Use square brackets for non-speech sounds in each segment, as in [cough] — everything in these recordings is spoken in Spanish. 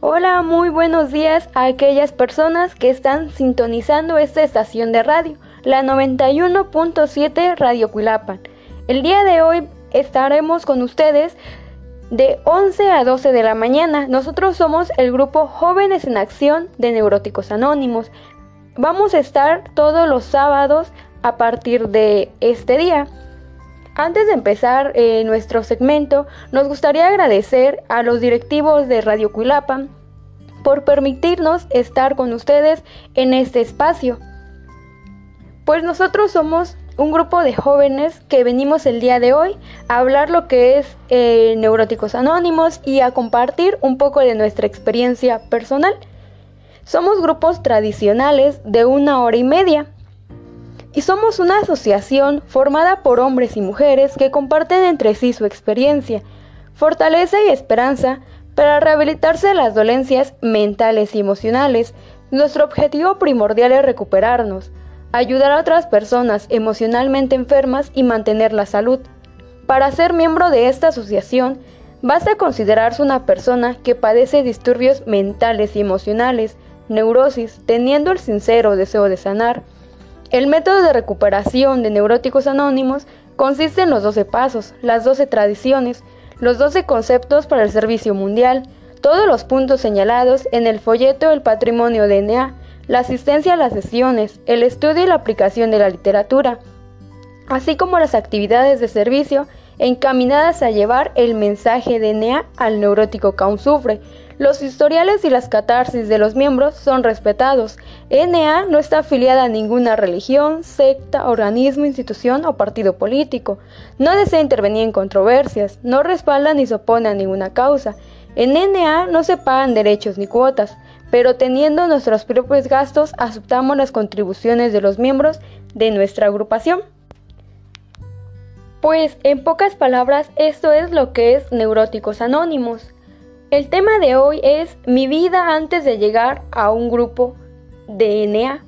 Hola, muy buenos días a aquellas personas que están sintonizando esta estación de radio, la 91.7 Radio Cuilapan. El día de hoy estaremos con ustedes de 11 a 12 de la mañana. Nosotros somos el grupo Jóvenes en Acción de Neuróticos Anónimos. Vamos a estar todos los sábados a partir de este día. Antes de empezar eh, nuestro segmento, nos gustaría agradecer a los directivos de Radio Cuilapan por permitirnos estar con ustedes en este espacio. Pues nosotros somos un grupo de jóvenes que venimos el día de hoy a hablar lo que es eh, Neuróticos Anónimos y a compartir un poco de nuestra experiencia personal. Somos grupos tradicionales de una hora y media y somos una asociación formada por hombres y mujeres que comparten entre sí su experiencia, fortaleza y esperanza para rehabilitarse de las dolencias mentales y emocionales. Nuestro objetivo primordial es recuperarnos, ayudar a otras personas emocionalmente enfermas y mantener la salud. Para ser miembro de esta asociación, basta considerarse una persona que padece disturbios mentales y emocionales, neurosis, teniendo el sincero deseo de sanar, el método de recuperación de neuróticos anónimos consiste en los 12 pasos, las 12 tradiciones, los 12 conceptos para el servicio mundial, todos los puntos señalados en el folleto del patrimonio DNA, la asistencia a las sesiones, el estudio y la aplicación de la literatura, así como las actividades de servicio encaminadas a llevar el mensaje DNA al neurótico que aún sufre, los historiales y las catarsis de los miembros son respetados. NA no está afiliada a ninguna religión, secta, organismo, institución o partido político. No desea intervenir en controversias, no respalda ni se opone a ninguna causa. En NA no se pagan derechos ni cuotas, pero teniendo nuestros propios gastos aceptamos las contribuciones de los miembros de nuestra agrupación. Pues en pocas palabras esto es lo que es Neuróticos Anónimos. El tema de hoy es mi vida antes de llegar a un grupo de NA.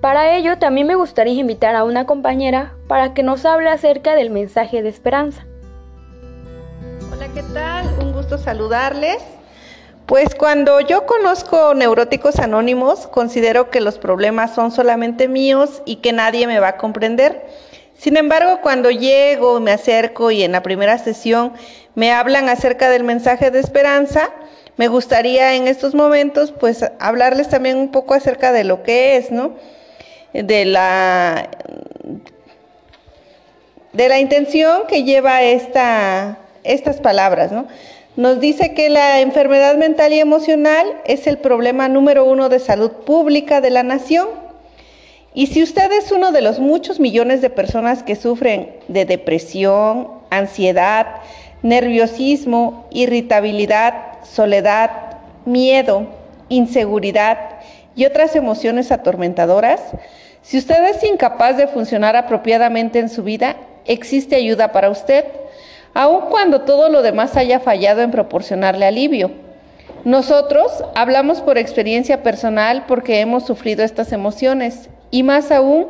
Para ello también me gustaría invitar a una compañera para que nos hable acerca del mensaje de esperanza. Hola, ¿qué tal? Un gusto saludarles. Pues cuando yo conozco neuróticos anónimos, considero que los problemas son solamente míos y que nadie me va a comprender. Sin embargo, cuando llego, me acerco y en la primera sesión me hablan acerca del mensaje de esperanza, me gustaría en estos momentos pues hablarles también un poco acerca de lo que es, ¿no? De la de la intención que lleva esta, estas palabras, ¿no? Nos dice que la enfermedad mental y emocional es el problema número uno de salud pública de la nación y si usted es uno de los muchos millones de personas que sufren de depresión, ansiedad, nerviosismo, irritabilidad, soledad, miedo, inseguridad y otras emociones atormentadoras, si usted es incapaz de funcionar apropiadamente en su vida, existe ayuda para usted, aun cuando todo lo demás haya fallado en proporcionarle alivio. Nosotros hablamos por experiencia personal porque hemos sufrido estas emociones y más aún,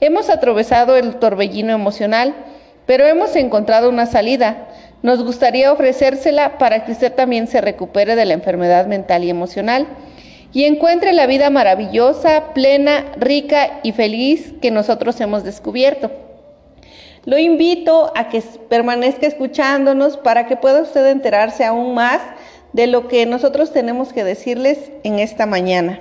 hemos atravesado el torbellino emocional, pero hemos encontrado una salida. Nos gustaría ofrecérsela para que usted también se recupere de la enfermedad mental y emocional y encuentre la vida maravillosa, plena, rica y feliz que nosotros hemos descubierto. Lo invito a que permanezca escuchándonos para que pueda usted enterarse aún más de lo que nosotros tenemos que decirles en esta mañana.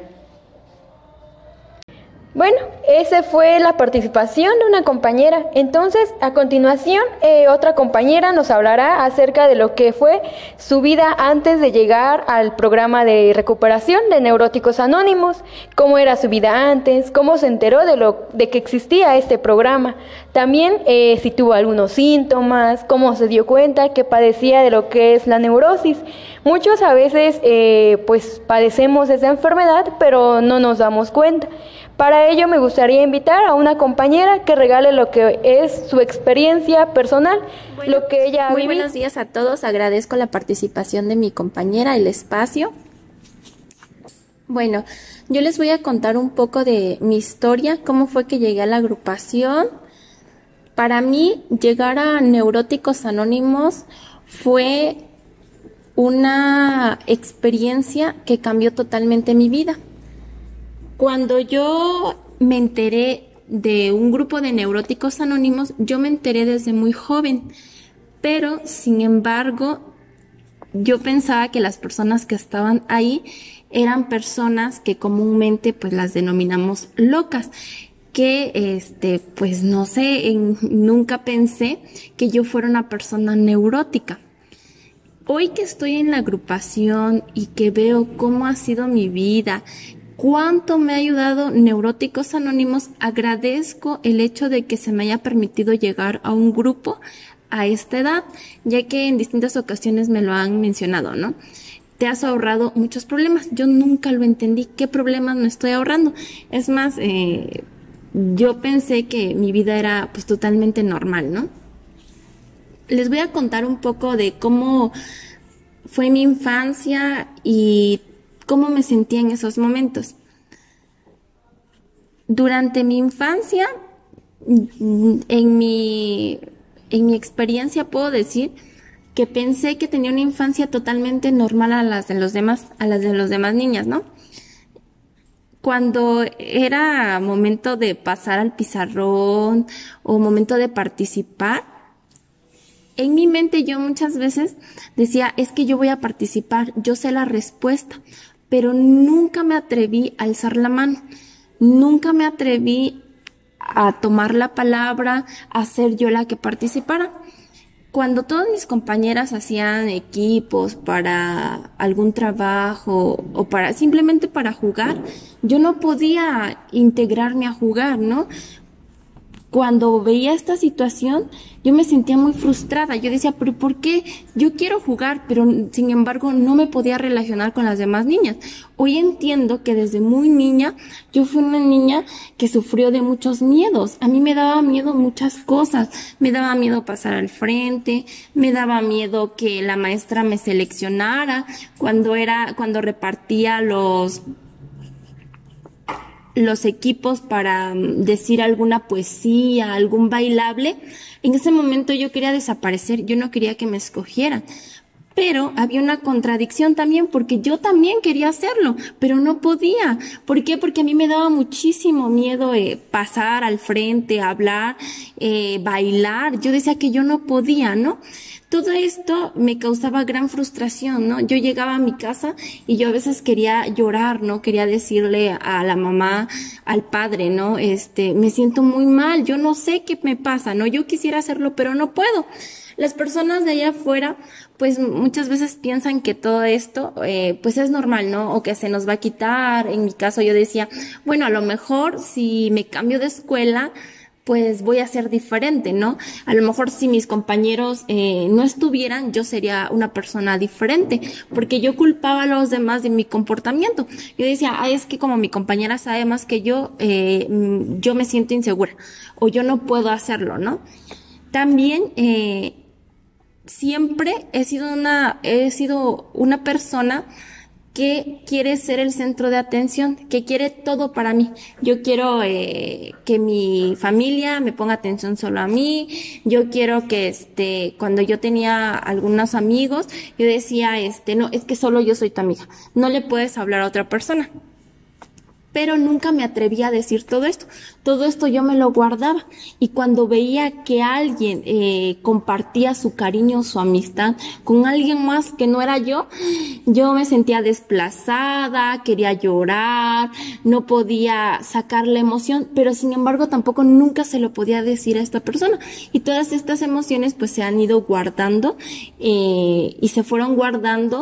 Bueno, esa fue la participación de una compañera. Entonces, a continuación, eh, otra compañera nos hablará acerca de lo que fue su vida antes de llegar al programa de recuperación de Neuróticos Anónimos, cómo era su vida antes, cómo se enteró de, lo, de que existía este programa. También eh, si tuvo algunos síntomas, cómo se dio cuenta que padecía de lo que es la neurosis. Muchos a veces eh, pues padecemos esa enfermedad, pero no nos damos cuenta. Para ello me gustaría invitar a una compañera que regale lo que es su experiencia personal, lo que ella Muy buenos días a todos, agradezco la participación de mi compañera, el espacio. Bueno, yo les voy a contar un poco de mi historia, cómo fue que llegué a la agrupación. Para mí, llegar a Neuróticos Anónimos fue una experiencia que cambió totalmente mi vida. Cuando yo me enteré de un grupo de neuróticos anónimos, yo me enteré desde muy joven, pero sin embargo, yo pensaba que las personas que estaban ahí eran personas que comúnmente pues las denominamos locas que este pues no sé nunca pensé que yo fuera una persona neurótica. Hoy que estoy en la agrupación y que veo cómo ha sido mi vida cuánto me ha ayudado Neuróticos Anónimos, agradezco el hecho de que se me haya permitido llegar a un grupo a esta edad, ya que en distintas ocasiones me lo han mencionado, ¿no? Te has ahorrado muchos problemas. Yo nunca lo entendí. ¿Qué problemas me estoy ahorrando? Es más, eh, yo pensé que mi vida era pues totalmente normal, ¿no? Les voy a contar un poco de cómo fue mi infancia y cómo me sentía en esos momentos. Durante mi infancia, en mi, en mi experiencia puedo decir que pensé que tenía una infancia totalmente normal a las de los demás, a las de los demás niñas, ¿no? Cuando era momento de pasar al pizarrón o momento de participar, en mi mente yo muchas veces decía, es que yo voy a participar, yo sé la respuesta, pero nunca me atreví a alzar la mano, nunca me atreví a tomar la palabra, a ser yo la que participara. Cuando todas mis compañeras hacían equipos para algún trabajo o para simplemente para jugar, yo no podía integrarme a jugar, ¿no? Cuando veía esta situación, yo me sentía muy frustrada. Yo decía, pero ¿por qué? Yo quiero jugar, pero sin embargo no me podía relacionar con las demás niñas. Hoy entiendo que desde muy niña yo fui una niña que sufrió de muchos miedos. A mí me daba miedo muchas cosas. Me daba miedo pasar al frente, me daba miedo que la maestra me seleccionara cuando era, cuando repartía los los equipos para mm, decir alguna poesía, algún bailable, en ese momento yo quería desaparecer, yo no quería que me escogieran. Pero había una contradicción también porque yo también quería hacerlo, pero no podía. ¿Por qué? Porque a mí me daba muchísimo miedo eh, pasar al frente, hablar, eh, bailar. Yo decía que yo no podía, ¿no? Todo esto me causaba gran frustración, ¿no? Yo llegaba a mi casa y yo a veces quería llorar, ¿no? Quería decirle a la mamá, al padre, ¿no? Este, me siento muy mal, yo no sé qué me pasa, ¿no? Yo quisiera hacerlo, pero no puedo. Las personas de allá afuera, pues muchas veces piensan que todo esto, eh, pues es normal, ¿no? O que se nos va a quitar. En mi caso yo decía, bueno, a lo mejor si me cambio de escuela, pues voy a ser diferente, ¿no? A lo mejor si mis compañeros eh, no estuvieran, yo sería una persona diferente, porque yo culpaba a los demás de mi comportamiento. Yo decía, ah, es que como mi compañera sabe más que yo, eh, mm, yo me siento insegura o yo no puedo hacerlo, ¿no? También eh, siempre he sido una, he sido una persona que quiere ser el centro de atención, que quiere todo para mí. Yo quiero eh, que mi familia me ponga atención solo a mí. Yo quiero que este, cuando yo tenía algunos amigos, yo decía, este, no, es que solo yo soy tu amiga. No le puedes hablar a otra persona pero nunca me atrevía a decir todo esto. Todo esto yo me lo guardaba y cuando veía que alguien eh, compartía su cariño, su amistad con alguien más que no era yo, yo me sentía desplazada, quería llorar, no podía sacar la emoción, pero sin embargo tampoco nunca se lo podía decir a esta persona. Y todas estas emociones pues se han ido guardando eh, y se fueron guardando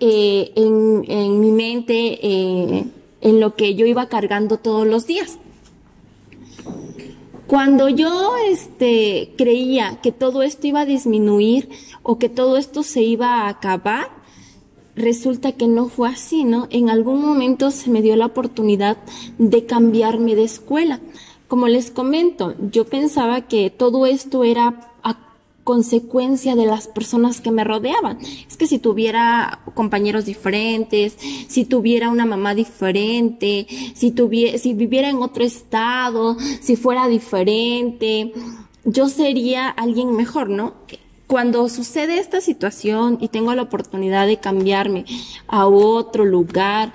eh, en, en, mi mente eh, en lo que yo iba cargando todos los días. Cuando yo este, creía que todo esto iba a disminuir o que todo esto se iba a acabar, resulta que no fue así, ¿no? En algún momento se me dio la oportunidad de cambiarme de escuela. Como les comento, yo pensaba que todo esto era consecuencia de las personas que me rodeaban. Es que si tuviera compañeros diferentes, si tuviera una mamá diferente, si tuviera, si viviera en otro estado, si fuera diferente, yo sería alguien mejor, ¿no? Cuando sucede esta situación y tengo la oportunidad de cambiarme a otro lugar,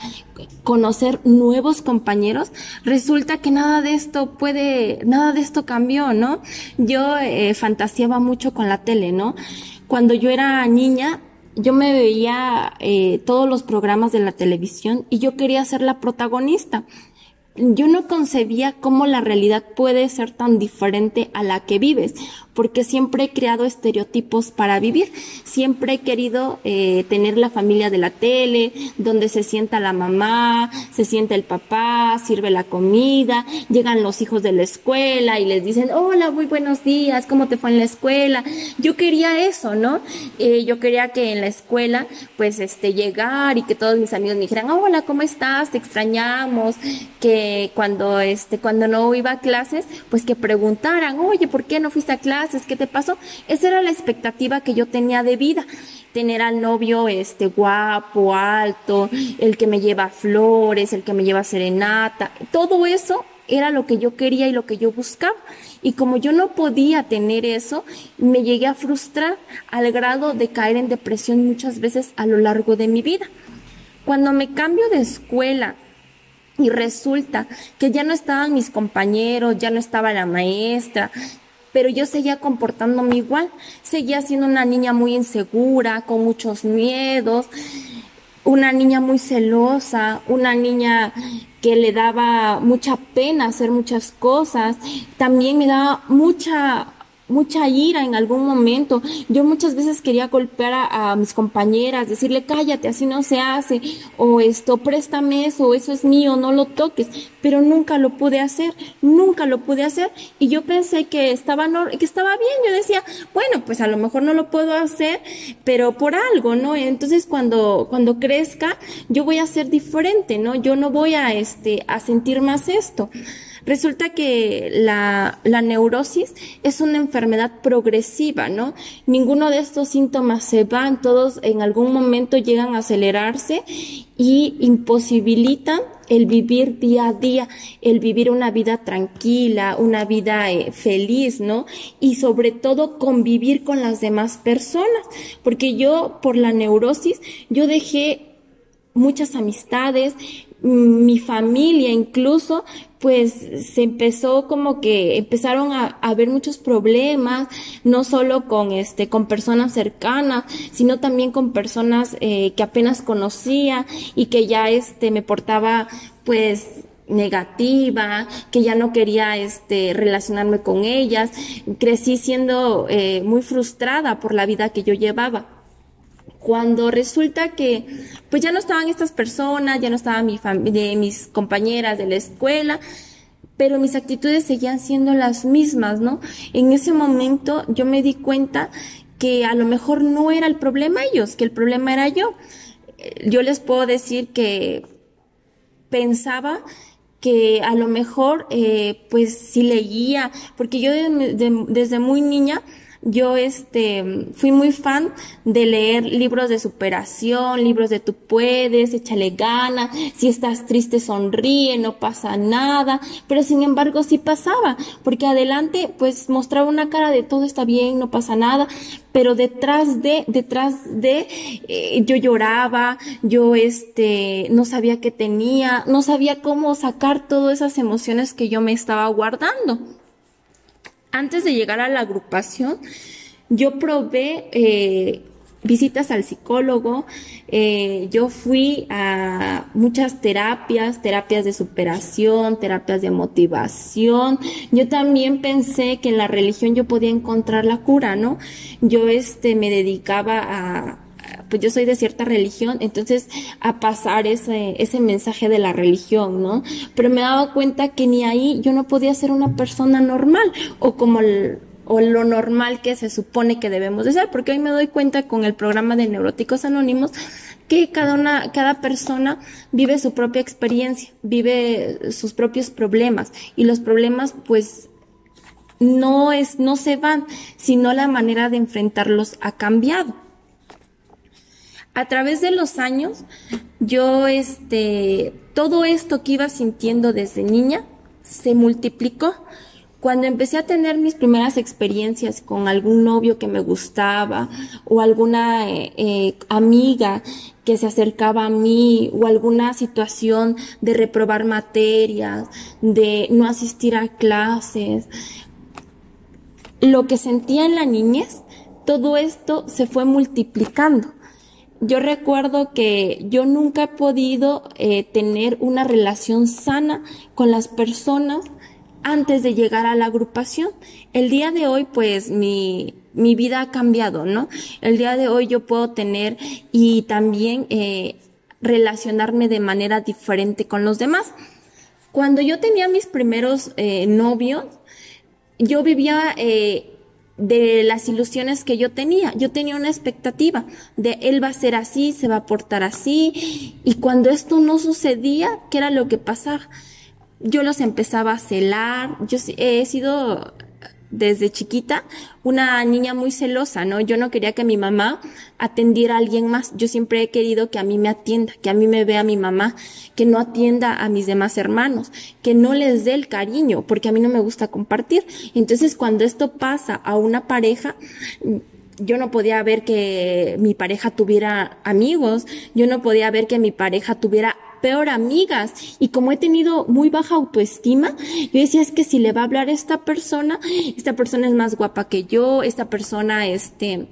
conocer nuevos compañeros, resulta que nada de esto puede, nada de esto cambió, ¿no? Yo eh, fantaseaba mucho con la tele, ¿no? Cuando yo era niña, yo me veía eh, todos los programas de la televisión y yo quería ser la protagonista yo no concebía cómo la realidad puede ser tan diferente a la que vives, porque siempre he creado estereotipos para vivir. Siempre he querido eh, tener la familia de la tele, donde se sienta la mamá, se sienta el papá, sirve la comida, llegan los hijos de la escuela y les dicen, hola, muy buenos días, ¿cómo te fue en la escuela? Yo quería eso, ¿no? Eh, yo quería que en la escuela, pues, este, llegar y que todos mis amigos me dijeran, hola, ¿cómo estás? Te extrañamos, que cuando, este, cuando no iba a clases, pues que preguntaran, oye, ¿por qué no fuiste a clases? ¿Qué te pasó? Esa era la expectativa que yo tenía de vida tener al novio este guapo, alto, el que me lleva flores, el que me lleva serenata, todo eso era lo que yo quería y lo que yo buscaba. Y como yo no podía tener eso, me llegué a frustrar al grado de caer en depresión muchas veces a lo largo de mi vida. Cuando me cambio de escuela y resulta que ya no estaban mis compañeros, ya no estaba la maestra, pero yo seguía comportándome igual, seguía siendo una niña muy insegura, con muchos miedos, una niña muy celosa, una niña que le daba mucha pena hacer muchas cosas, también me daba mucha mucha ira en algún momento. Yo muchas veces quería golpear a, mis compañeras, decirle cállate, así no se hace, o esto, préstame eso, eso es mío, no lo toques, pero nunca lo pude hacer, nunca lo pude hacer y yo pensé que estaba, que estaba bien, yo decía, bueno, pues a lo mejor no lo puedo hacer, pero por algo, ¿no? Entonces cuando, cuando crezca, yo voy a ser diferente, ¿no? Yo no voy a, este, a sentir más esto. Resulta que la, la neurosis es una enfermedad progresiva, ¿no? Ninguno de estos síntomas se van, todos en algún momento llegan a acelerarse y imposibilitan el vivir día a día, el vivir una vida tranquila, una vida eh, feliz, ¿no? Y sobre todo convivir con las demás personas, porque yo por la neurosis, yo dejé muchas amistades, mi familia incluso, pues se empezó como que empezaron a, haber muchos problemas, no solo con este, con personas cercanas, sino también con personas eh, que apenas conocía y que ya este me portaba pues negativa, que ya no quería este relacionarme con ellas, crecí siendo eh, muy frustrada por la vida que yo llevaba cuando resulta que pues ya no estaban estas personas, ya no estaban mi de mis compañeras de la escuela, pero mis actitudes seguían siendo las mismas, ¿no? En ese momento yo me di cuenta que a lo mejor no era el problema ellos, que el problema era yo. Yo les puedo decir que pensaba que a lo mejor eh, pues si leía, porque yo desde muy niña yo este fui muy fan de leer libros de superación, libros de tú puedes, échale gana, si estás triste sonríe, no pasa nada, pero sin embargo sí pasaba, porque adelante pues mostraba una cara de todo está bien, no pasa nada, pero detrás de, detrás de, eh, yo lloraba, yo este, no sabía qué tenía, no sabía cómo sacar todas esas emociones que yo me estaba guardando antes de llegar a la agrupación, yo probé eh, visitas al psicólogo, eh, yo fui a muchas terapias, terapias de superación, terapias de motivación. Yo también pensé que en la religión yo podía encontrar la cura, ¿no? Yo este me dedicaba a, pues yo soy de cierta religión, entonces a pasar ese, ese mensaje de la religión, ¿no? Pero me daba cuenta que ni ahí yo no podía ser una persona normal o como o lo normal que se supone que debemos de ser, porque hoy me doy cuenta con el programa de Neuróticos Anónimos que cada una, cada persona vive su propia experiencia, vive sus propios problemas y los problemas pues no es, no se van, sino la manera de enfrentarlos ha cambiado a través de los años, yo, este, todo esto que iba sintiendo desde niña se multiplicó Cuando empecé a tener mis primeras experiencias con algún novio que me gustaba o alguna eh, eh, amiga que se acercaba a mí o alguna situación de reprobar materias, de no asistir a clases, lo que sentía en la niñez, todo esto se fue multiplicando. Yo recuerdo que yo nunca he podido eh, tener una relación sana con las personas antes de llegar a la agrupación. El día de hoy, pues mi, mi vida ha cambiado, ¿no? El día de hoy yo puedo tener y también eh, relacionarme de manera diferente con los demás. Cuando yo tenía mis primeros eh, novios, yo vivía de las ilusiones que yo tenía. Yo tenía una expectativa de él va a ser así, se va a portar así. Y cuando esto no sucedía, ¿qué era lo que pasaba? yo los empezaba a celar. Yo he sido desde chiquita una niña muy celosa, ¿no? Yo no quería que mi mamá atendiera a alguien más. Yo siempre he querido que a mí me atienda, que a mí me vea mi mamá, que no atienda a mis demás hermanos, que no les dé el cariño, porque a mí no me gusta compartir. Entonces, cuando esto pasa a una pareja, yo no podía ver que mi pareja tuviera amigos, yo no podía ver que mi pareja tuviera peor amigas. Y como he tenido muy baja autoestima, yo decía, es que si le va a hablar esta persona, esta persona es más guapa que yo, esta persona, este,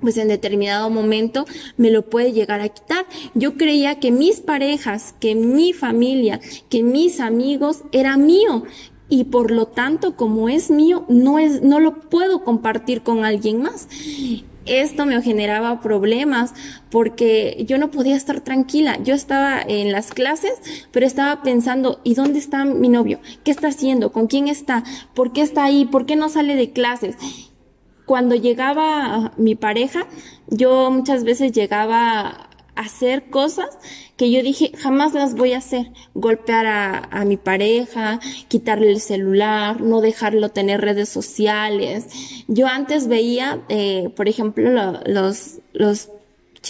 pues en determinado momento me lo puede llegar a quitar. Yo creía que mis parejas, que mi familia, que mis amigos era mío y por lo tanto como es mío no es no lo puedo compartir con alguien más esto me generaba problemas porque yo no podía estar tranquila. Yo estaba en las clases, pero estaba pensando, ¿y dónde está mi novio? ¿Qué está haciendo? ¿Con quién está? ¿Por qué está ahí? ¿Por qué no sale de clases? Cuando llegaba mi pareja, yo muchas veces llegaba hacer cosas que yo dije jamás las voy a hacer. Golpear a, mi pareja, quitarle el celular, no dejarlo tener redes sociales. Yo antes veía, eh, por ejemplo, los, los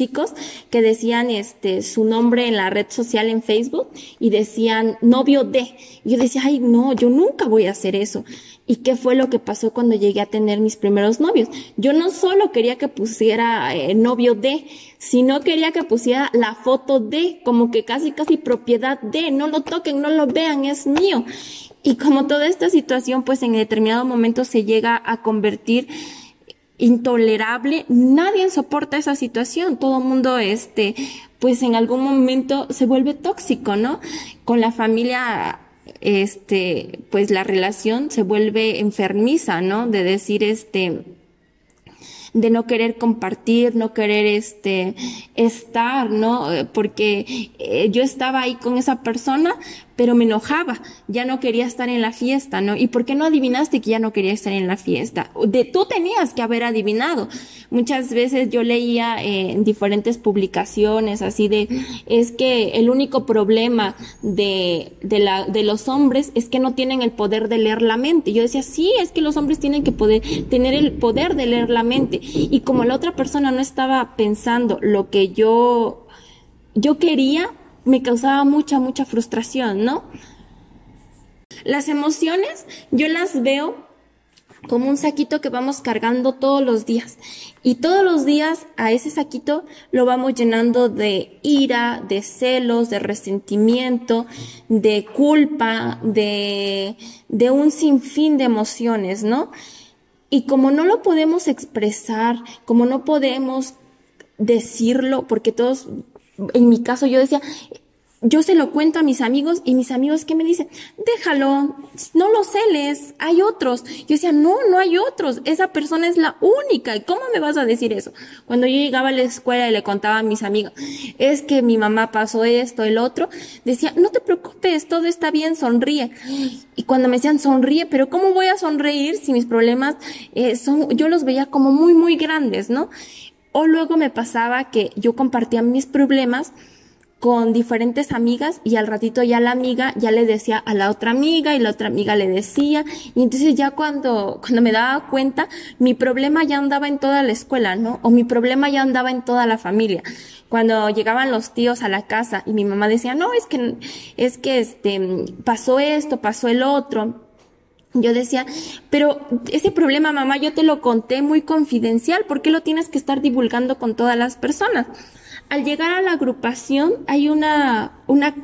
chicos que decían este su nombre en la red social en Facebook y decían novio de. Yo decía, ay, no, yo nunca voy a hacer eso. ¿Y qué fue lo que pasó cuando llegué a tener mis primeros novios? Yo no solo quería que pusiera eh, novio de, sino quería que pusiera la foto de, como que casi casi propiedad de, no lo toquen, no lo vean, es mío. Y como toda esta situación pues en determinado momento se llega a convertir intolerable, nadie soporta esa situación, todo el mundo este pues en algún momento se vuelve tóxico, ¿no? Con la familia este, pues la relación se vuelve enfermiza, ¿no? De decir, este, de no querer compartir, no querer este estar, ¿no? Porque eh, yo estaba ahí con esa persona, pero me enojaba, ya no quería estar en la fiesta, ¿no? ¿Y por qué no adivinaste que ya no quería estar en la fiesta? De tú tenías que haber adivinado. Muchas veces yo leía eh, en diferentes publicaciones así de, es que el único problema de, de, la, de los hombres es que no tienen el poder de leer la mente. Yo decía, sí, es que los hombres tienen que poder, tener el poder de leer la mente. Y como la otra persona no estaba pensando lo que yo, yo quería, me causaba mucha, mucha frustración, ¿no? Las emociones yo las veo como un saquito que vamos cargando todos los días. Y todos los días a ese saquito lo vamos llenando de ira, de celos, de resentimiento, de culpa, de, de un sinfín de emociones, ¿no? Y como no lo podemos expresar, como no podemos decirlo, porque todos en mi caso yo decía, yo se lo cuento a mis amigos y mis amigos que me dicen, déjalo, no lo celes, hay otros. Yo decía, no, no hay otros, esa persona es la única. ¿Y cómo me vas a decir eso? Cuando yo llegaba a la escuela y le contaba a mis amigos, es que mi mamá pasó esto, el otro, decía, no te preocupes, todo está bien, sonríe. Y cuando me decían, sonríe, pero ¿cómo voy a sonreír si mis problemas eh, son, yo los veía como muy, muy grandes, ¿no? O luego me pasaba que yo compartía mis problemas con diferentes amigas y al ratito ya la amiga ya le decía a la otra amiga y la otra amiga le decía y entonces ya cuando cuando me daba cuenta mi problema ya andaba en toda la escuela, ¿no? O mi problema ya andaba en toda la familia. Cuando llegaban los tíos a la casa y mi mamá decía, "No, es que es que este pasó esto, pasó el otro." Yo decía, pero ese problema, mamá, yo te lo conté muy confidencial, ¿por qué lo tienes que estar divulgando con todas las personas? Al llegar a la agrupación hay una, una,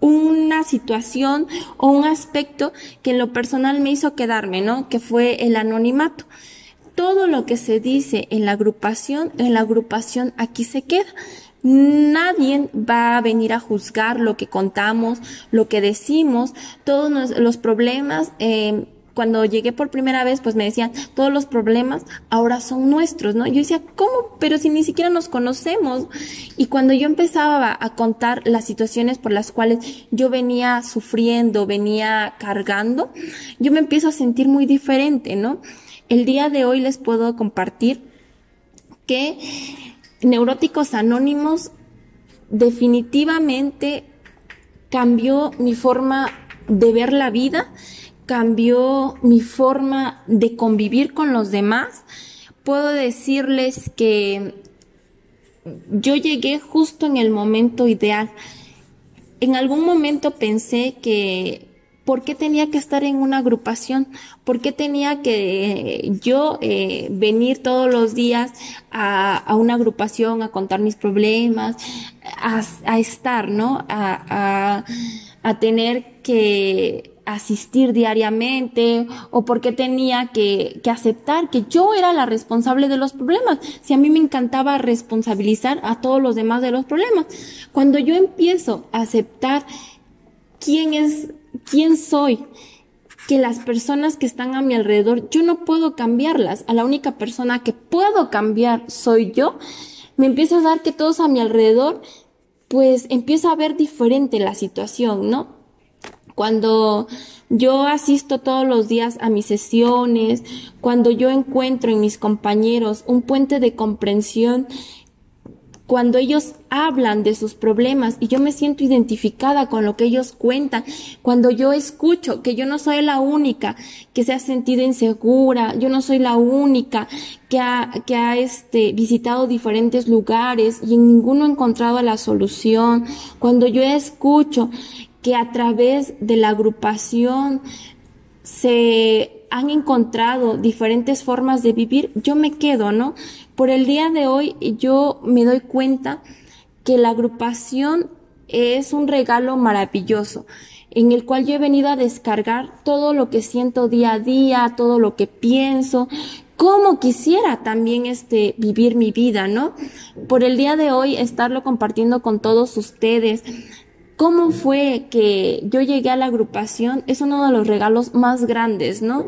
una situación o un aspecto que en lo personal me hizo quedarme, ¿no? Que fue el anonimato. Todo lo que se dice en la agrupación, en la agrupación aquí se queda. Nadie va a venir a juzgar lo que contamos, lo que decimos, todos los problemas. Eh, cuando llegué por primera vez, pues me decían, todos los problemas ahora son nuestros, ¿no? Yo decía, ¿cómo? Pero si ni siquiera nos conocemos. Y cuando yo empezaba a contar las situaciones por las cuales yo venía sufriendo, venía cargando, yo me empiezo a sentir muy diferente, ¿no? El día de hoy les puedo compartir que Neuróticos Anónimos definitivamente cambió mi forma de ver la vida, cambió mi forma de convivir con los demás. Puedo decirles que yo llegué justo en el momento ideal. En algún momento pensé que ¿por qué tenía que estar en una agrupación? ¿Por qué tenía que yo eh, venir todos los días a, una agrupación a contar mis problemas, a, estar, ¿no? A, tener que asistir diariamente o por qué tenía que, aceptar que yo era la responsable de los problemas. Si a mí me encantaba responsabilizar a todos los demás de los problemas. Cuando yo empiezo a aceptar quién es quién soy, que las personas que están a mi alrededor, yo no puedo cambiarlas. A la única persona que puedo cambiar soy yo. Me empiezo a dar que todos a mi alrededor, pues empiezo a ver diferente la situación, ¿no? Cuando yo asisto todos los días a mis sesiones, cuando yo encuentro en mis compañeros un puente de comprensión cuando ellos hablan de sus problemas y yo me siento identificada con lo que ellos cuentan, cuando yo escucho que yo no soy la única que se ha sentido insegura, yo no soy la única que ha, que ha este, visitado diferentes lugares y en ninguno ha encontrado la solución, cuando yo escucho que a través de la agrupación se han encontrado diferentes formas de vivir, yo me quedo, ¿no? Por el día de hoy yo me doy cuenta que la agrupación es un regalo maravilloso en el cual yo he venido a descargar todo lo que siento día a día, todo lo que pienso, cómo quisiera también este vivir mi vida, ¿no? Por el día de hoy estarlo compartiendo con todos ustedes. ¿Cómo fue que yo llegué a la agrupación? Es uno de los regalos más grandes, ¿no?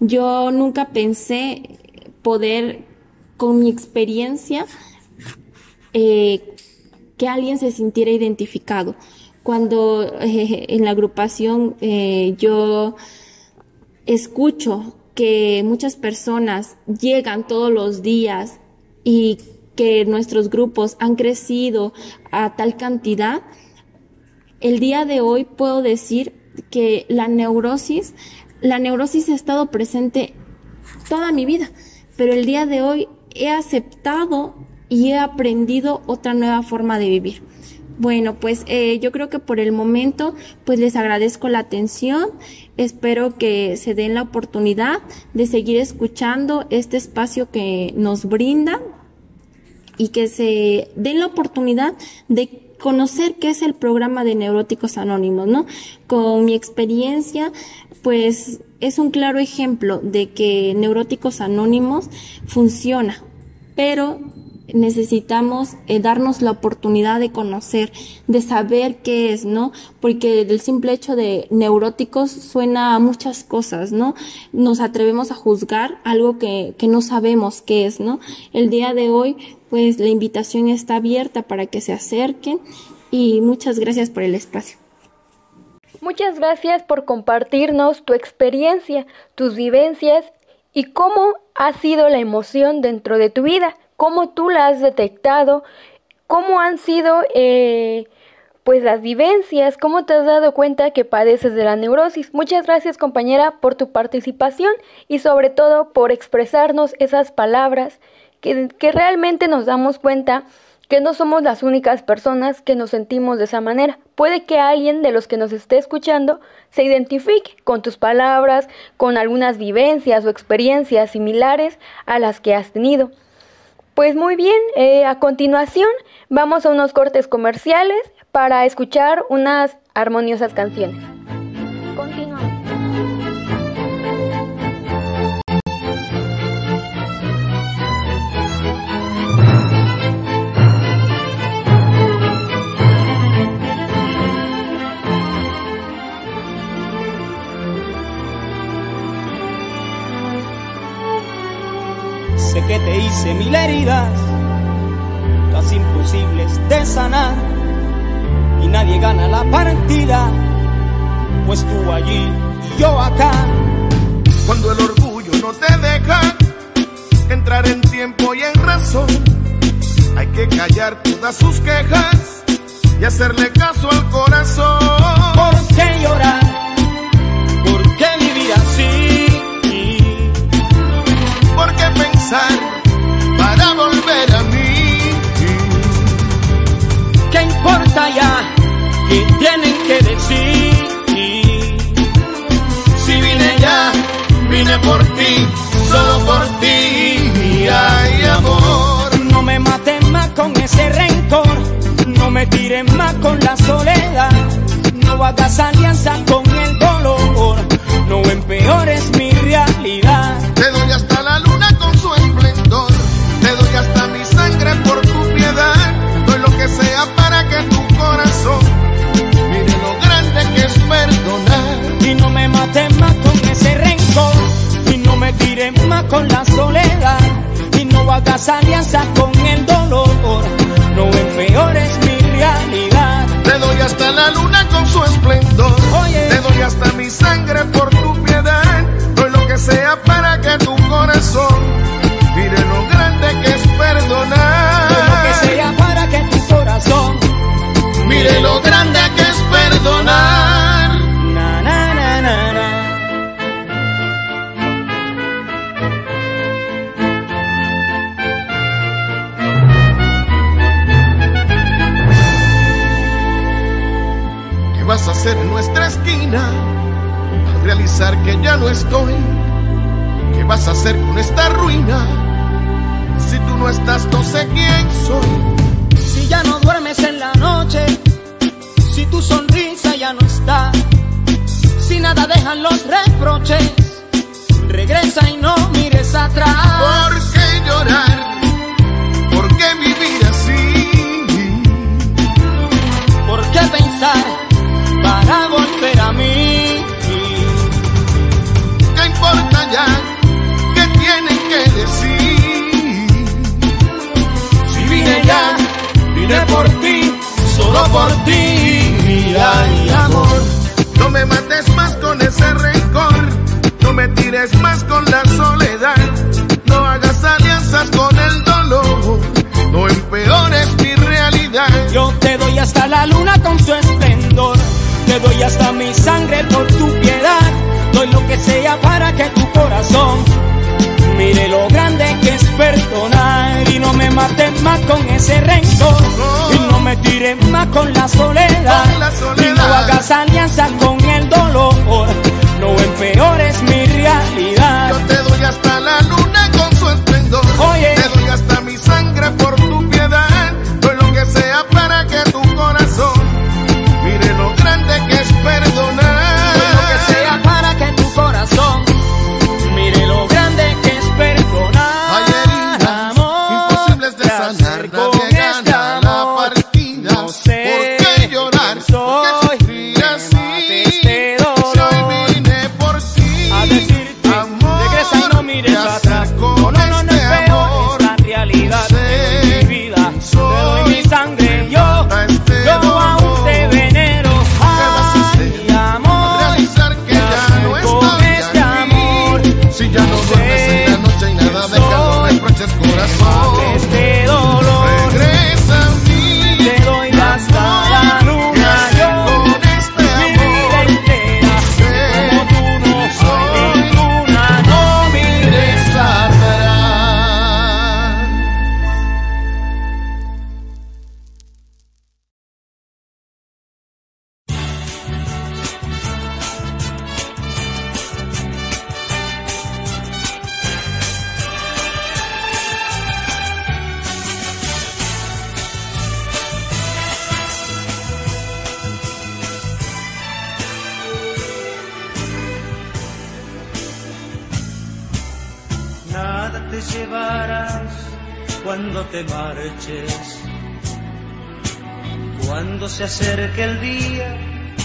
Yo nunca pensé poder con mi experiencia eh, que alguien se sintiera identificado. Cuando eh, en la agrupación eh, yo escucho que muchas personas llegan todos los días y que nuestros grupos han crecido a tal cantidad, el día de hoy puedo decir que la neurosis, la neurosis ha estado presente toda mi vida, pero el día de hoy he aceptado y he aprendido otra nueva forma de vivir. Bueno, pues eh, yo creo que por el momento pues les agradezco la atención. Espero que se den la oportunidad de seguir escuchando este espacio que nos brinda y que se den la oportunidad de conocer qué es el programa de Neuróticos Anónimos, ¿no? Con mi experiencia, pues es un claro ejemplo de que Neuróticos Anónimos funciona, pero necesitamos eh, darnos la oportunidad de conocer, de saber qué es, ¿no? Porque del simple hecho de neuróticos suena a muchas cosas, ¿no? Nos atrevemos a juzgar algo que, que no sabemos qué es, ¿no? El día de hoy, pues la invitación está abierta para que se acerquen y muchas gracias por el espacio. Muchas gracias por compartirnos tu experiencia, tus vivencias y cómo ha sido la emoción dentro de tu vida, cómo tú la has detectado, cómo han sido eh, pues las vivencias, cómo te has dado cuenta que padeces de la neurosis. Muchas gracias compañera por tu participación y sobre todo por expresarnos esas palabras que, que realmente nos damos cuenta que no somos las únicas personas que nos sentimos de esa manera. Puede que alguien de los que nos esté escuchando se identifique con tus palabras, con algunas vivencias o experiencias similares a las que has tenido. Pues muy bien, eh, a continuación vamos a unos cortes comerciales para escuchar unas armoniosas canciones. Continuamos. Sé que te hice mil heridas, casi imposibles de sanar, y nadie gana la partida, pues tú allí y yo acá. Cuando el orgullo no te deja entrar en tiempo y en razón, hay que callar todas sus quejas y hacerle caso al corazón. ¿Por qué llorar? Por ti, solo por ti, ay amor. No me mates más con ese rencor, no me tires más con la soledad, no hagas alianza con el dolor, no empeores mi realidad. Te doy hasta la luna no hagas vas a hacer con esta ruina? Si tú no estás, no sé quién soy. Si ya no duermes en la noche, si tu sonrisa ya no está, si nada dejan los reproches, regresa y no mires atrás. ¿Por qué llorar? Por ti, solo por ti, ay amor. No me mates más con ese rencor, no me tires más con la soledad, no hagas alianzas con el dolor, no empeores mi realidad. Yo te doy hasta la luna con su esplendor, te doy hasta mi sangre por tu piedad, doy lo que sea para que tu corazón mates más con ese rencor y no me tires más con la soledad, Con la soledad. y no hagas alianza con el dolor, no empeores mi realidad.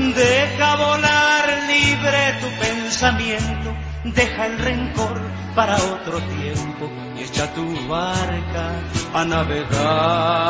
Deja volar libre tu pensamiento, deja el rencor para otro tiempo y echa tu barca a navegar.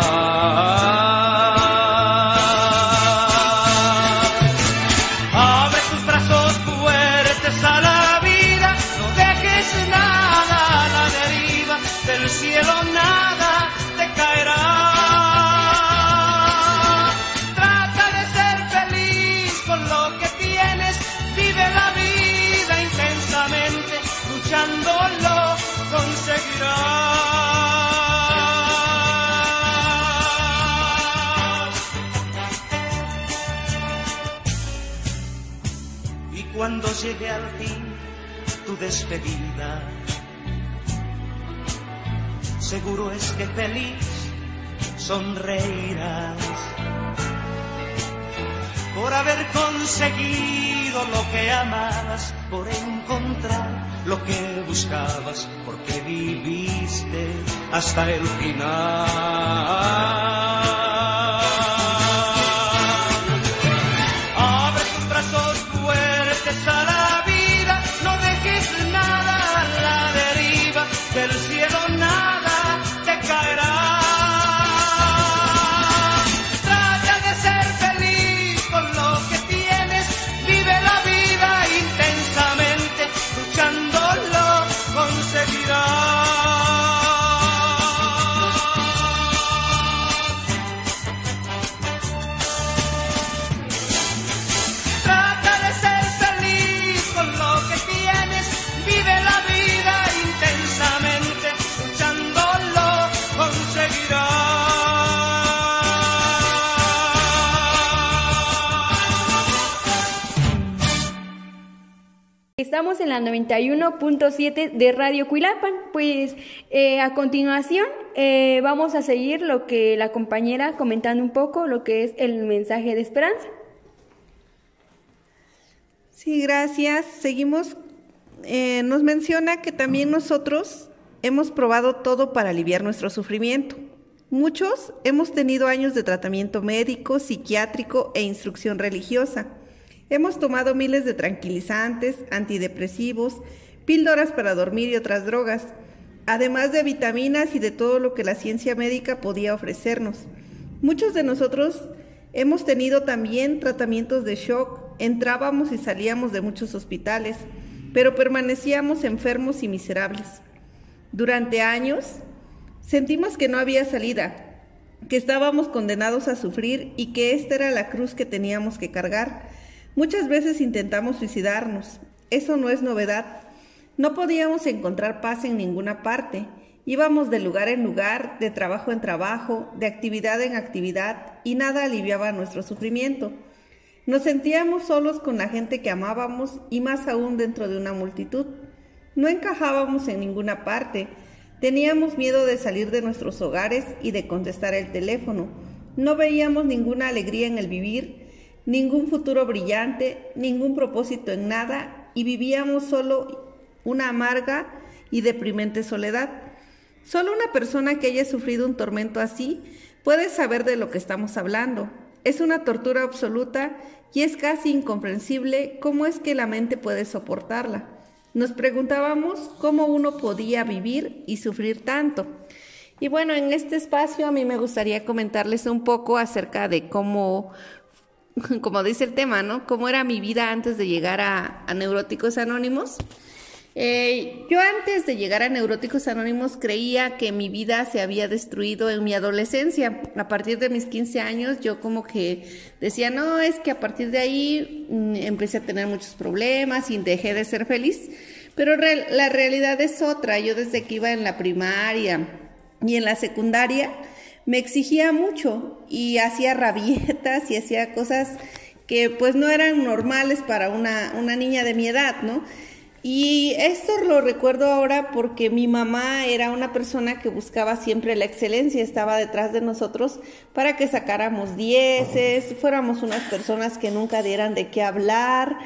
Despedida, seguro es que feliz sonreirás por haber conseguido lo que amabas, por encontrar lo que buscabas, porque viviste hasta el final. En la 91.7 de Radio Cuilapan. Pues eh, a continuación eh, vamos a seguir lo que la compañera comentando un poco, lo que es el mensaje de esperanza. Sí, gracias. Seguimos. Eh, nos menciona que también nosotros hemos probado todo para aliviar nuestro sufrimiento. Muchos hemos tenido años de tratamiento médico, psiquiátrico e instrucción religiosa. Hemos tomado miles de tranquilizantes, antidepresivos, píldoras para dormir y otras drogas, además de vitaminas y de todo lo que la ciencia médica podía ofrecernos. Muchos de nosotros hemos tenido también tratamientos de shock, entrábamos y salíamos de muchos hospitales, pero permanecíamos enfermos y miserables. Durante años sentimos que no había salida, que estábamos condenados a sufrir y que esta era la cruz que teníamos que cargar. Muchas veces intentamos suicidarnos. Eso no es novedad. No podíamos encontrar paz en ninguna parte. Íbamos de lugar en lugar, de trabajo en trabajo, de actividad en actividad, y nada aliviaba nuestro sufrimiento. Nos sentíamos solos con la gente que amábamos y más aún dentro de una multitud. No encajábamos en ninguna parte. Teníamos miedo de salir de nuestros hogares y de contestar el teléfono. No veíamos ninguna alegría en el vivir, ningún futuro brillante, ningún propósito en nada y vivíamos solo una amarga y deprimente soledad. Solo una persona que haya sufrido un tormento así puede saber de lo que estamos hablando. Es una tortura absoluta y es casi incomprensible cómo es que la mente puede soportarla. Nos preguntábamos cómo uno podía vivir y sufrir tanto. Y bueno, en este espacio a mí me gustaría comentarles un poco acerca de cómo, [laughs] como dice el tema, ¿no? Cómo era mi vida antes de llegar a, Neuróticos Anónimos. Eh, yo antes de llegar a Neuróticos Anónimos creía que mi vida se había destruido en mi adolescencia. A partir de mis 15 años yo como que decía, no, es que a partir de ahí mm, empecé a tener muchos problemas y dejé de ser feliz. Pero la realidad es otra. Yo desde que iba en la primaria y en la secundaria me exigía mucho y hacía rabietas y hacía cosas que pues no eran normales para una, una niña de mi edad, ¿no? Y esto lo recuerdo ahora porque mi mamá era una persona que buscaba siempre la excelencia, estaba detrás de nosotros para que sacáramos dieces, fuéramos unas personas que nunca dieran de qué hablar,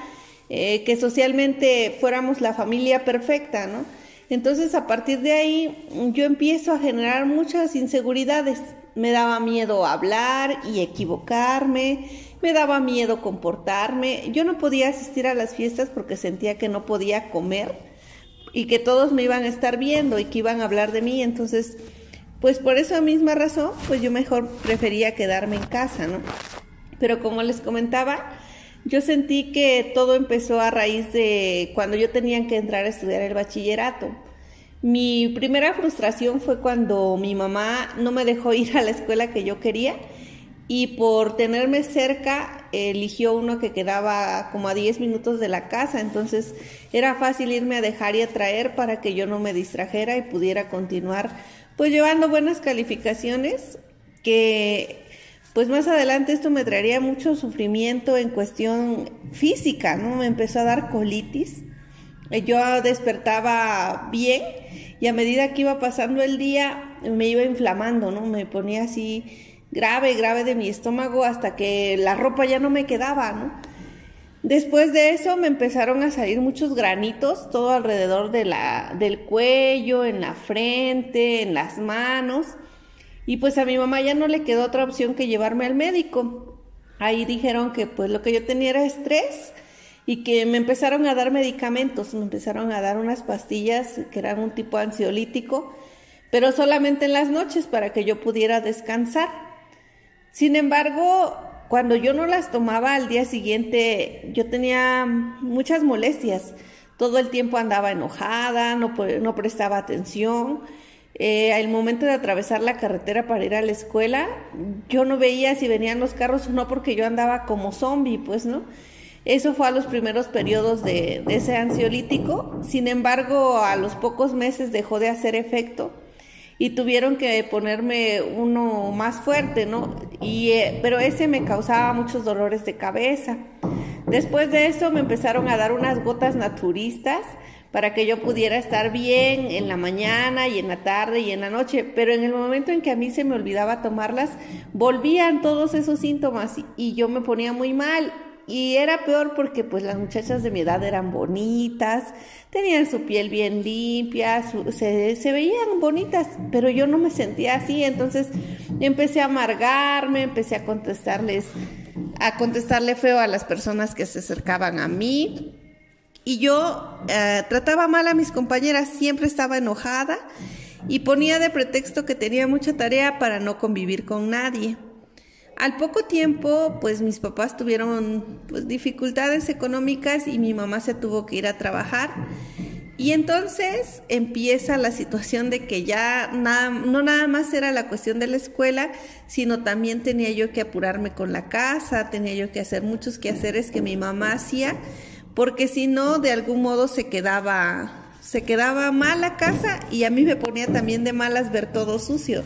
eh, que socialmente fuéramos la familia perfecta, ¿no? Entonces a partir de ahí yo empiezo a generar muchas inseguridades. Me daba miedo hablar y equivocarme, me daba miedo comportarme. Yo no podía asistir a las fiestas porque sentía que no podía comer y que todos me iban a estar viendo y que iban a hablar de mí. Entonces, pues por esa misma razón, pues yo mejor prefería quedarme en casa, ¿no? Pero como les comentaba, yo sentí que todo empezó a raíz de cuando yo tenía que entrar a estudiar el bachillerato. Mi primera frustración fue cuando mi mamá no me dejó [laughs] ir a la escuela que yo quería y por tenerme cerca eligió uno que quedaba como a 10 minutos de la casa, entonces era fácil irme a dejar y a traer para que yo no me distrajera y pudiera continuar pues llevando buenas calificaciones que pues más adelante esto me traería mucho sufrimiento en cuestión física, ¿no? Me empezó a dar colitis. Yo despertaba bien y a medida que iba pasando el día me iba inflamando, ¿no? Me ponía así grave, grave de mi estómago hasta que la ropa ya no me quedaba, ¿no? Después de eso me empezaron a salir muchos granitos todo alrededor de la, del cuello, en la frente, en las manos. Y pues a mi mamá ya no le quedó otra opción que llevarme al médico. Ahí dijeron que pues lo que yo tenía era estrés y que me empezaron a dar medicamentos, me empezaron a dar unas pastillas que eran un tipo ansiolítico, pero solamente en las noches para que yo pudiera descansar. Sin embargo, cuando yo no las tomaba al día siguiente, yo tenía muchas molestias. Todo el tiempo andaba enojada, no, no prestaba atención eh, al momento de atravesar la carretera para ir a la escuela, yo no veía si venían los carros o no porque yo andaba como zombie, pues, ¿no? Eso fue a los primeros periodos de, ese ansiolítico. Sin embargo, a los pocos meses dejó de hacer efecto y tuvieron que ponerme uno más fuerte, ¿no? Y, eh, pero ese me causaba muchos dolores de cabeza. Después de eso me empezaron a dar unas gotas naturistas para que yo pudiera estar bien en la mañana y en la tarde y en la noche, pero en el momento en que a mí se me olvidaba tomarlas, volvían todos esos síntomas y yo me ponía muy mal. Y era peor porque pues las muchachas de mi edad eran bonitas, tenían su piel bien limpia, se, se veían bonitas, pero yo no me sentía así, entonces empecé a amargarme, empecé a contestarles, a contestarle feo a las personas que se acercaban a mí, y yo eh, trataba mal a mis compañeras, siempre estaba enojada y ponía de pretexto que tenía mucha tarea para no convivir con nadie. Al poco tiempo, pues mis papás tuvieron pues, dificultades económicas y mi mamá se tuvo que ir a trabajar. Y entonces empieza la situación de que ya no nada más era la cuestión de la escuela, sino también tenía yo que apurarme con la casa, tenía yo que hacer muchos quehaceres que mi mamá hacía porque si no, de algún modo se quedaba, se quedaba mal la casa y a mí me ponía también de malas ver todo sucio.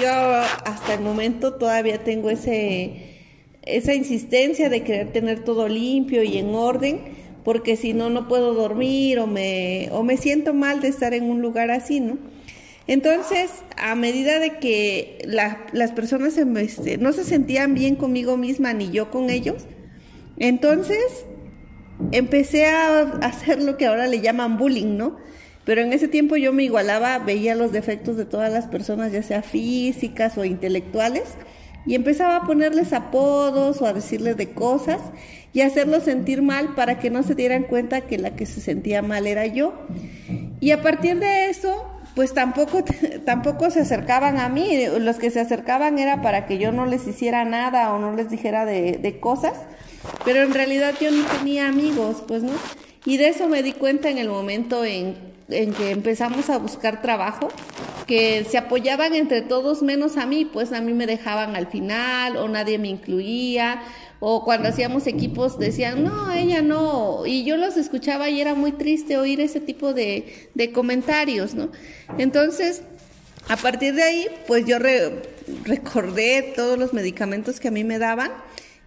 Yo hasta el momento todavía tengo ese, esa insistencia de querer tener todo limpio y en orden, porque si no, no puedo dormir o me, o me siento mal de estar en un lugar así, ¿no? Entonces, a medida de que las personas este, no se sentían bien conmigo misma ni yo con ellos, entonces empecé a hacer lo que ahora le llaman bullying, ¿no? Pero en ese tiempo yo me igualaba, veía los defectos de todas las personas, ya sea físicas o intelectuales, y empezaba a ponerles apodos o a decirles de cosas y hacerlos sentir mal para que no se dieran cuenta que la que se sentía mal era yo. Y a partir de eso, pues tampoco, [laughs] tampoco se acercaban a mí, los que se acercaban era para que yo no les hiciera nada o no les dijera de, de cosas pero en realidad yo no tenía amigos, pues, ¿no? Y de eso me di cuenta en el momento en, en que empezamos a buscar trabajo, que se apoyaban entre todos menos a mí, pues a mí me dejaban al final o nadie me incluía, o cuando hacíamos equipos decían, no, ella no, y yo los escuchaba y era muy triste oír ese tipo de, de comentarios, ¿no? Entonces, A partir de ahí, pues yo recordé todos los medicamentos que a mí me daban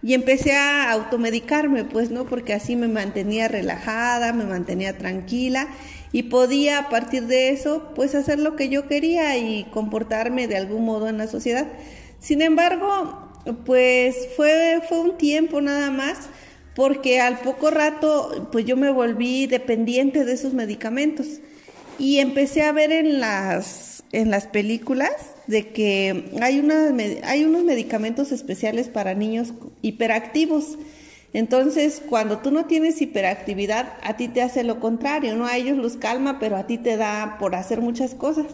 y empecé a automedicarme, pues, ¿no? Porque así me mantenía relajada, me mantenía tranquila y podía a partir de eso, pues, hacer lo que yo quería y comportarme de algún modo en la sociedad. Sin embargo, pues fue, fue un tiempo nada más, porque al poco rato, pues yo me volví dependiente de esos medicamentos y empecé a ver en las, en las películas de que hay, unos medicamentos especiales para niños hiperactivos. Entonces, cuando tú no tienes hiperactividad, a ti te hace lo contrario, ¿no? A ellos los calma, pero a ti te da por hacer muchas cosas.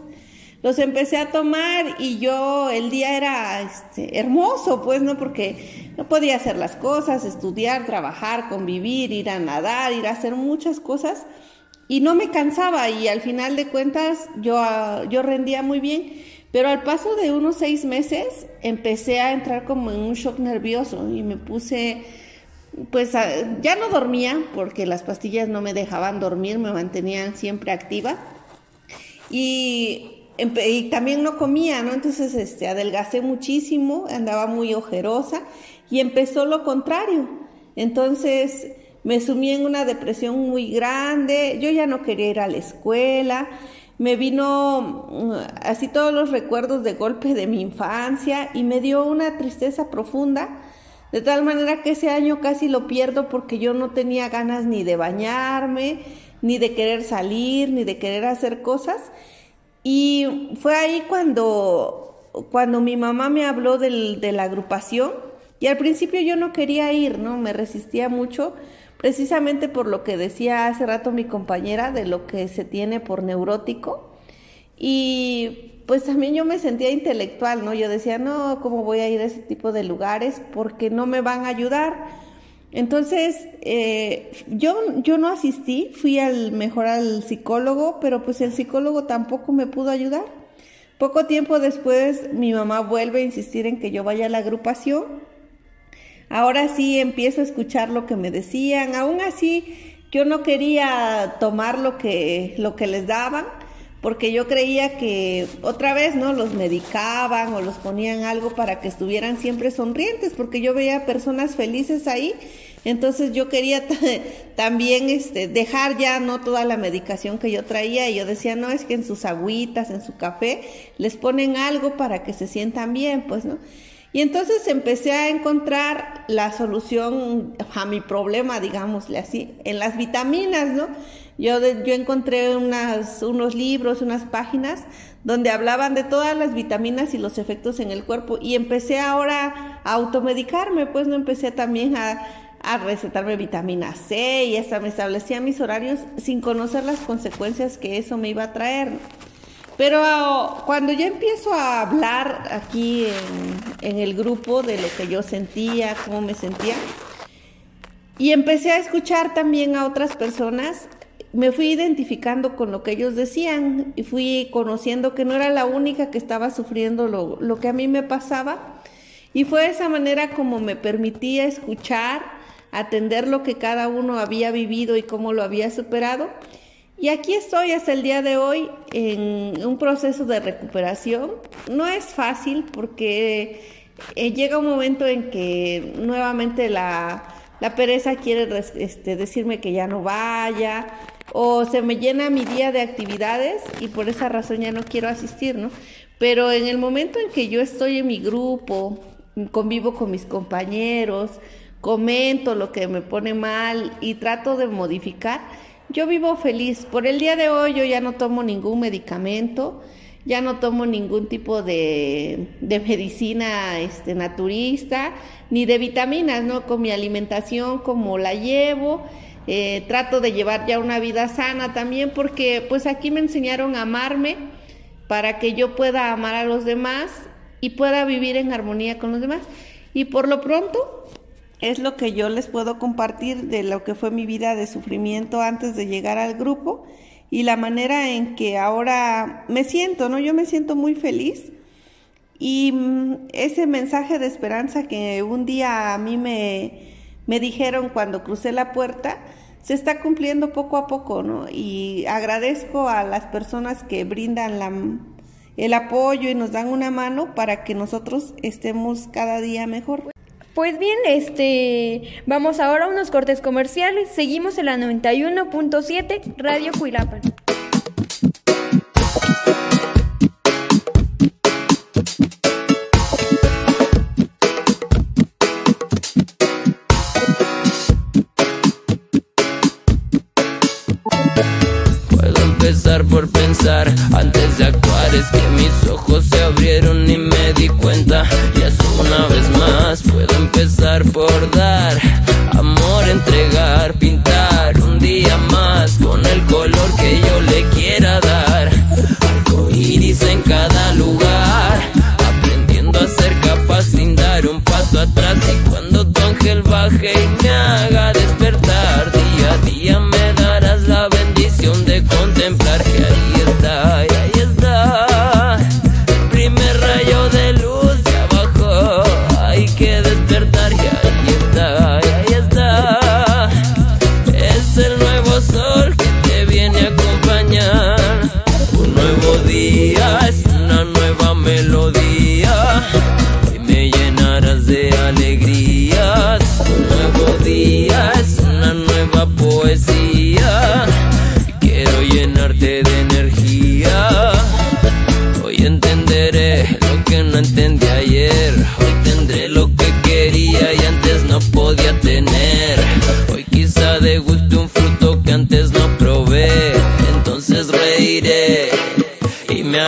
Los empecé a tomar y yo, el día era este, hermoso, pues, ¿no? Porque no podía hacer las cosas, estudiar, trabajar, convivir, ir a nadar, ir a hacer muchas cosas y no me cansaba y al final de cuentas yo, yo rendía muy bien. Pero al paso de unos seis meses empecé a entrar como en un shock nervioso y me puse, pues ya no dormía porque las pastillas no me dejaban dormir, me mantenían siempre activa. Y, y también no comía, ¿no? Entonces este, adelgacé muchísimo, andaba muy ojerosa y empezó lo contrario. Entonces me sumí en una depresión muy grande, yo ya no quería ir a la escuela, me vino mm, así todos los recuerdos de golpe de mi infancia y me dio una tristeza profunda, de tal manera que ese año casi lo pierdo porque yo no tenía ganas ni de bañarme, ni de querer salir, ni de querer hacer cosas. Y fue ahí cuando, cuando mi mamá me habló de la agrupación y al principio yo no quería ir, ¿no? Me resistía mucho precisamente por lo que decía hace rato mi compañera de lo que se tiene por neurótico. Y pues también yo me sentía intelectual, ¿no? Yo decía, no, ¿cómo voy a ir a ese tipo de lugares? Porque no me van a ayudar. Entonces, eh, yo, yo no asistí, fui al mejor al psicólogo, pero pues el psicólogo tampoco me pudo ayudar. Poco tiempo después, mi mamá vuelve a insistir en que yo vaya a la agrupación Ahora sí empiezo a escuchar lo que me decían, aún así yo no quería tomar lo que, lo que les daban, porque yo creía que otra vez, ¿no? Los medicaban o los ponían algo para que estuvieran siempre sonrientes, porque yo veía personas felices ahí, entonces yo quería [laughs] también este, dejar ya no toda la medicación que yo traía y yo decía, no, es que en sus agüitas, en su café, les ponen algo para que se sientan bien, pues, ¿no? Y entonces empecé a encontrar la solución a mi problema, digámosle así, en las vitaminas, ¿no? Yo, yo encontré unas, unos libros, unas páginas donde hablaban de todas las vitaminas y los efectos en el cuerpo y empecé ahora a automedicarme, pues no empecé también a, a recetarme vitamina C y hasta me establecía mis horarios sin conocer las consecuencias que eso me iba a traer. Pero cuando yo empiezo a hablar aquí en, el grupo de lo que yo sentía, cómo me sentía, y empecé a escuchar también a otras personas, me fui identificando con lo que ellos decían y fui conociendo que no era la única que estaba sufriendo lo, lo que a mí me pasaba. Y fue de esa manera como me permitía escuchar, atender lo que cada uno había vivido y cómo lo había superado y aquí estoy hasta el día de hoy en un proceso de recuperación. No es fácil porque eh, llega un momento en que nuevamente la, pereza quiere este, decirme que ya no vaya o se me llena mi día de actividades y por esa razón ya no quiero asistir, ¿no? Pero en el momento en que yo estoy en mi grupo, convivo con mis compañeros, comento lo que me pone mal y trato de modificar, yo vivo feliz. Por el día de hoy yo ya no tomo ningún medicamento, ya no tomo ningún tipo de, medicina este, naturista, ni de vitaminas, ¿no? Con mi alimentación, como la llevo. Eh, trato de llevar ya una vida sana también porque pues aquí me enseñaron a amarme para que yo pueda amar a los demás y pueda vivir en armonía con los demás. Y por lo pronto, es lo que yo les puedo compartir de lo que fue mi vida de sufrimiento antes de llegar al grupo y la manera en que ahora me siento, ¿no? Yo me siento muy feliz y mm, ese mensaje de esperanza que un día a mí me, me dijeron cuando crucé la puerta, se está cumpliendo poco a poco, ¿no? Y agradezco a las personas que brindan la, el apoyo y nos dan una mano para que nosotros estemos cada día mejor. Pues bien, este, vamos ahora a unos cortes comerciales. Seguimos en la 91.7 Radio Cuilapan. empezar por pensar Antes de actuar es que mis ojos se abrieron y me di cuenta Y es una vez más importar. Amor entregar, pintar un día más con el color que yo le quiera dar. Arco iris en cada lugar, aprendiendo a ser capaz sin dar un paso atrás. Y cuando tu ángel baje y me haga de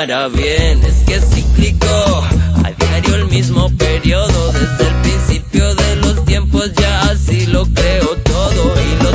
para bien, es que es cíclico, a diario el mismo periodo, desde el principio de los tiempos ya así lo creo todo y lo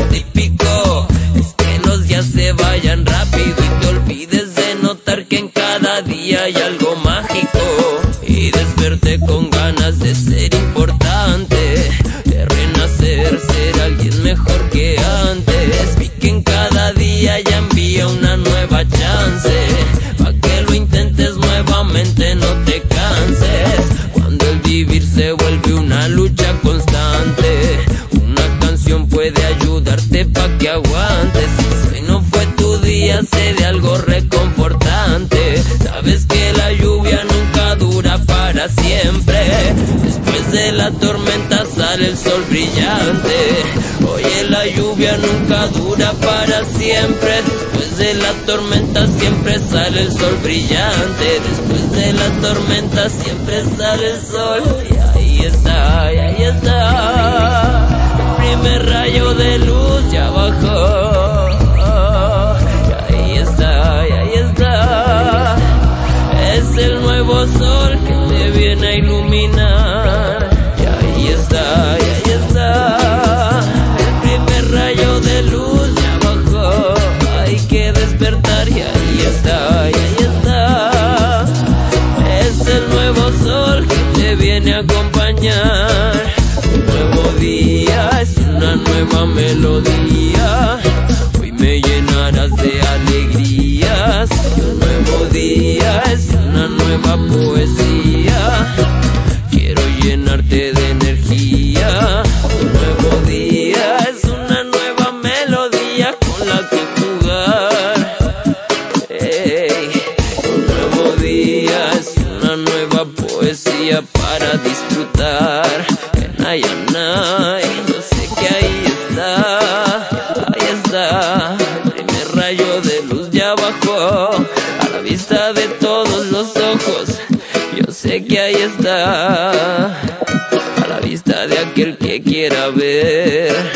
dura para siempre. Después de la tormenta siempre sale el sol brillante. Después de la tormenta siempre sale el sol. yeah.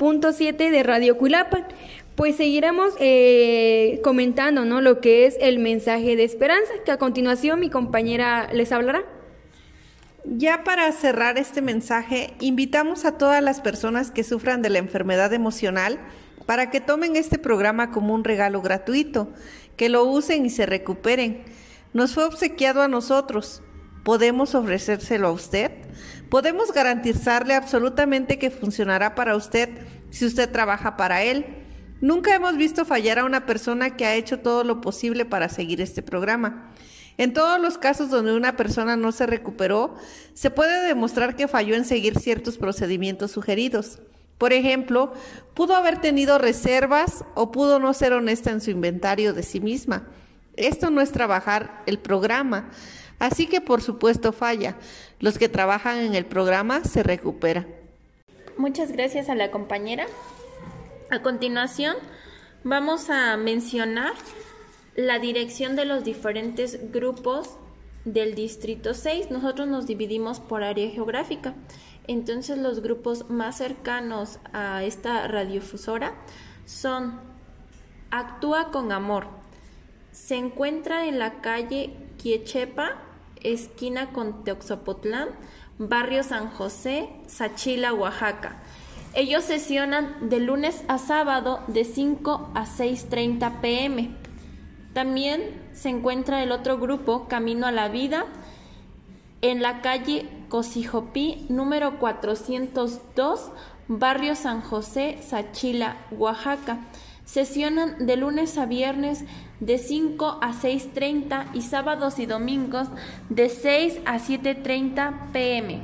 91.7 de Radio Cuilapan. Pues seguiremos eh, comentando ¿no? lo que es el mensaje de esperanza, que a continuación mi compañera les hablará. Ya para cerrar este mensaje, invitamos a todas las personas que sufran de la enfermedad emocional para que tomen este programa como un regalo gratuito, que lo usen y se recuperen. Nos fue obsequiado a nosotros. ¿Podemos ofrecérselo a usted? Podemos garantizarle absolutamente que funcionará para usted si usted trabaja para él. Nunca hemos visto fallar a una persona que ha hecho todo lo posible para seguir este programa. En todos los casos donde una persona no se recuperó, se puede demostrar que falló en seguir ciertos procedimientos sugeridos. Por ejemplo, pudo haber tenido reservas o pudo no ser honesta en su inventario de sí misma. Esto no es trabajar el programa, así que por supuesto falla. Los que trabajan en el programa se recuperan. Muchas gracias a la compañera. A continuación, vamos a mencionar la dirección de los diferentes grupos del distrito 6. Nosotros nos dividimos por área geográfica. Entonces los grupos más cercanos a esta radiofusora son Actúa con Amor. Se encuentra en la calle Quiechepa, esquina con Teoxopotlán, barrio San José, Sachila, Oaxaca. Ellos sesionan de lunes a sábado de 5 a 6.30 pm. También se encuentra el otro grupo, Camino a la Vida, en la calle Cosijopí, número 402, barrio San José, Sachila, Oaxaca. Sesionan de lunes a viernes de 5 a 6.30 y sábados y domingos de 6 a 7.30 pm.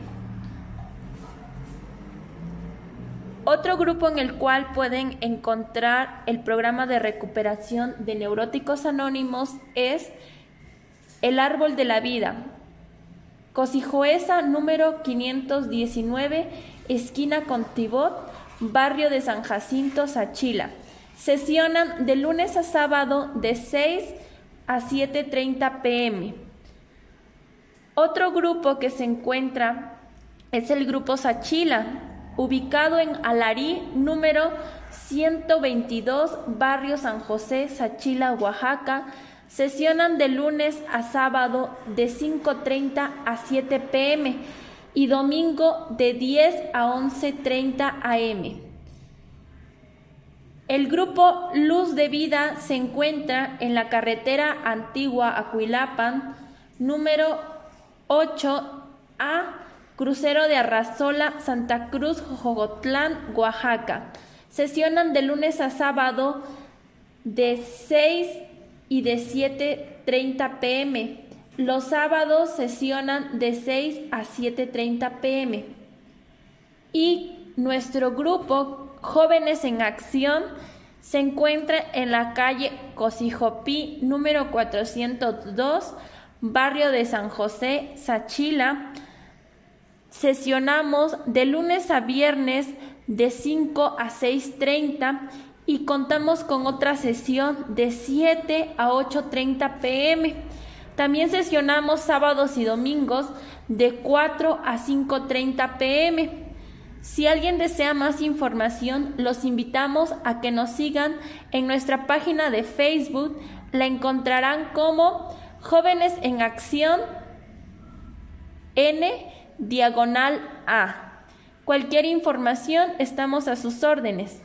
Otro grupo en el cual pueden encontrar el programa de recuperación de neuróticos anónimos es El Árbol de la Vida. Cosijoesa número 519, esquina con Tibot, barrio de San Jacinto, Sachila. Sesionan de lunes a sábado de 6 a 7.30 pm. Otro grupo que se encuentra es el grupo Sachila, ubicado en Alarí, número 122, barrio San José, Sachila, Oaxaca. Sesionan de lunes a sábado de 5.30 a 7 pm y domingo de 10 a 11.30 am. El grupo Luz de Vida se encuentra en la carretera antigua Acuilapan, número 8A Crucero de Arrazola, Santa Cruz, Jogotlán, Oaxaca. Sesionan de lunes a sábado de 6 y de 7.30 pm. Los sábados sesionan de 6 a 7.30 pm. Y nuestro grupo Jóvenes en Acción se encuentra en la calle Cosijopí número 402, barrio de San José, Sachila, Sesionamos de lunes a viernes de 5 a 6.30 y contamos con otra sesión de 7 a 8.30 pm. También sesionamos sábados y domingos de 4 a 5.30 pm. Si alguien desea más información, los invitamos a que nos sigan en nuestra página de Facebook. La encontrarán como Jóvenes en Acción N diagonal A. Cualquier información estamos a sus órdenes.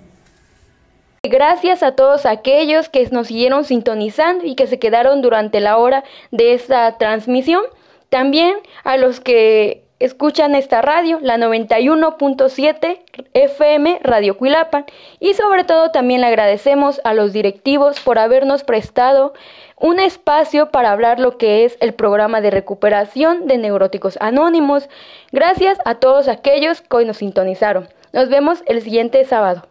Gracias a todos aquellos que nos siguieron sintonizando y que se quedaron durante la hora de esta transmisión. También a los que escuchan esta radio, la 91.7 FM Radio Cuilapan. Y sobre todo también le agradecemos a los directivos por habernos prestado un espacio para hablar lo que es el programa de recuperación de neuróticos anónimos. Gracias a todos aquellos que hoy nos sintonizaron. Nos vemos el siguiente sábado.